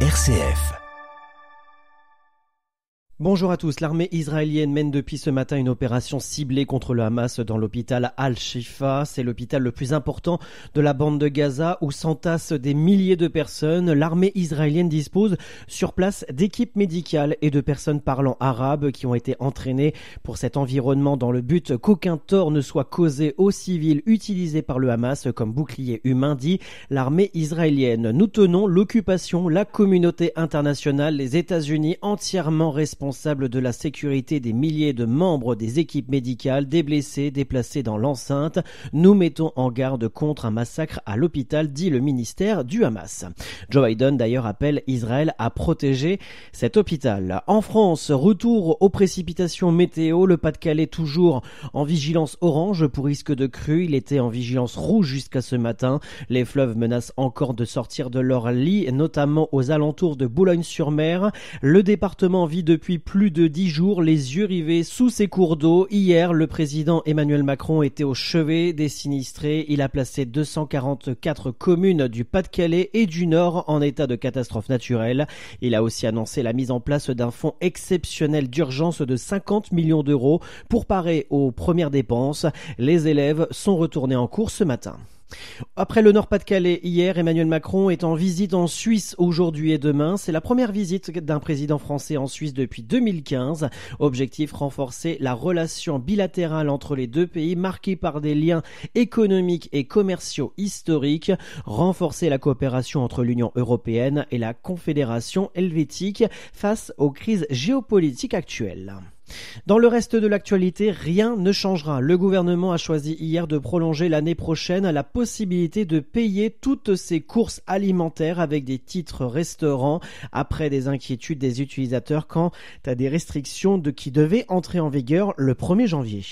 RCF. Bonjour à tous. L'armée israélienne mène depuis ce matin une opération ciblée contre le Hamas dans l'hôpital Al-Shifa. C'est l'hôpital le plus important de la bande de Gaza où s'entassent des milliers de personnes. L'armée israélienne dispose sur place d'équipes médicales et de personnes parlant arabe qui ont été entraînées pour cet environnement dans le but qu'aucun tort ne soit causé aux civils utilisés par le Hamas comme bouclier humain, dit l'armée israélienne. Nous tenons l'occupation, la communauté internationale, les États-Unis entièrement responsables responsable de la sécurité des milliers de membres des équipes médicales, des blessés déplacés dans l'enceinte. Nous mettons en garde contre un massacre à l'hôpital, dit le ministère du Hamas. Joe Biden d'ailleurs appelle Israël à protéger cet hôpital. En France, retour aux précipitations météo, le Pas-de-Calais toujours en vigilance orange pour risque de crue. Il était en vigilance rouge jusqu'à ce matin. Les fleuves menacent encore de sortir de leur lit, notamment aux alentours de Boulogne-sur-Mer. Le département vit depuis plus de dix jours les yeux rivés sous ces cours d'eau. Hier, le président Emmanuel Macron était au chevet des sinistrés. Il a placé 244 communes du Pas-de-Calais et du Nord en état de catastrophe naturelle. Il a aussi annoncé la mise en place d'un fonds exceptionnel d'urgence de 50 millions d'euros pour parer aux premières dépenses. Les élèves sont retournés en cours ce matin. Après le Nord-Pas-de-Calais hier, Emmanuel Macron est en visite en Suisse aujourd'hui et demain. C'est la première visite d'un président français en Suisse depuis 2015. Objectif renforcer la relation bilatérale entre les deux pays marquée par des liens économiques et commerciaux historiques, renforcer la coopération entre l'Union européenne et la Confédération helvétique face aux crises géopolitiques actuelles. Dans le reste de l'actualité, rien ne changera. Le gouvernement a choisi hier de prolonger l'année prochaine la possibilité de payer toutes ses courses alimentaires avec des titres restaurants après des inquiétudes des utilisateurs quant à des restrictions de qui devaient entrer en vigueur le 1er janvier.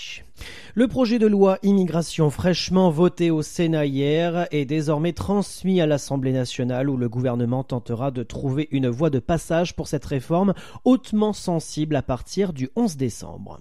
Le projet de loi immigration fraîchement voté au Sénat hier est désormais transmis à l'Assemblée nationale où le gouvernement tentera de trouver une voie de passage pour cette réforme hautement sensible à partir du 11 décembre.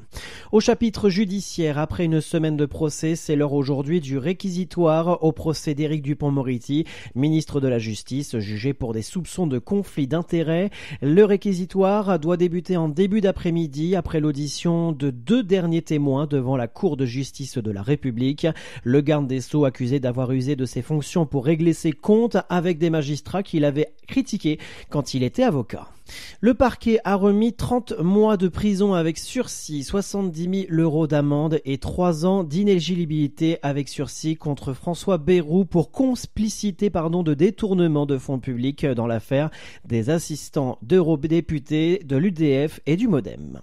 Au chapitre judiciaire, après une semaine de procès, c'est l'heure aujourd'hui du réquisitoire au procès d'Éric Dupont-Moretti, ministre de la Justice, jugé pour des soupçons de conflit d'intérêts. Le réquisitoire doit débuter en début d'après-midi après l'audition de deux derniers témoins devant la Cour de justice de la République. Le garde des Sceaux accusé d'avoir usé de ses fonctions pour régler ses comptes avec des magistrats qu'il avait critiqués quand il était avocat. Le parquet a remis 30 mois de prison avec sursis, 70 000 euros d'amende et 3 ans d'inéligibilité avec sursis contre François Bayrou pour complicité pardon, de détournement de fonds publics dans l'affaire des assistants d'eurodéputés de l'UDF et du Modem.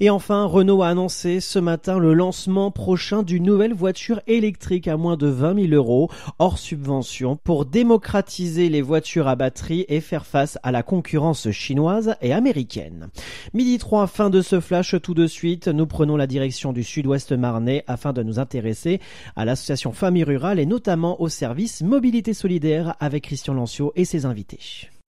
Et enfin, Renault a annoncé ce matin le lancement prochain d'une nouvelle voiture électrique à moins de 20 000 euros hors subvention pour démocratiser les voitures à batterie et faire face à la concurrence chinoise et américaine. Midi 3, fin de ce flash tout de suite. Nous prenons la direction du sud-ouest marnais afin de nous intéresser à l'association Famille Rurale et notamment au service Mobilité Solidaire avec Christian Lancio et ses invités.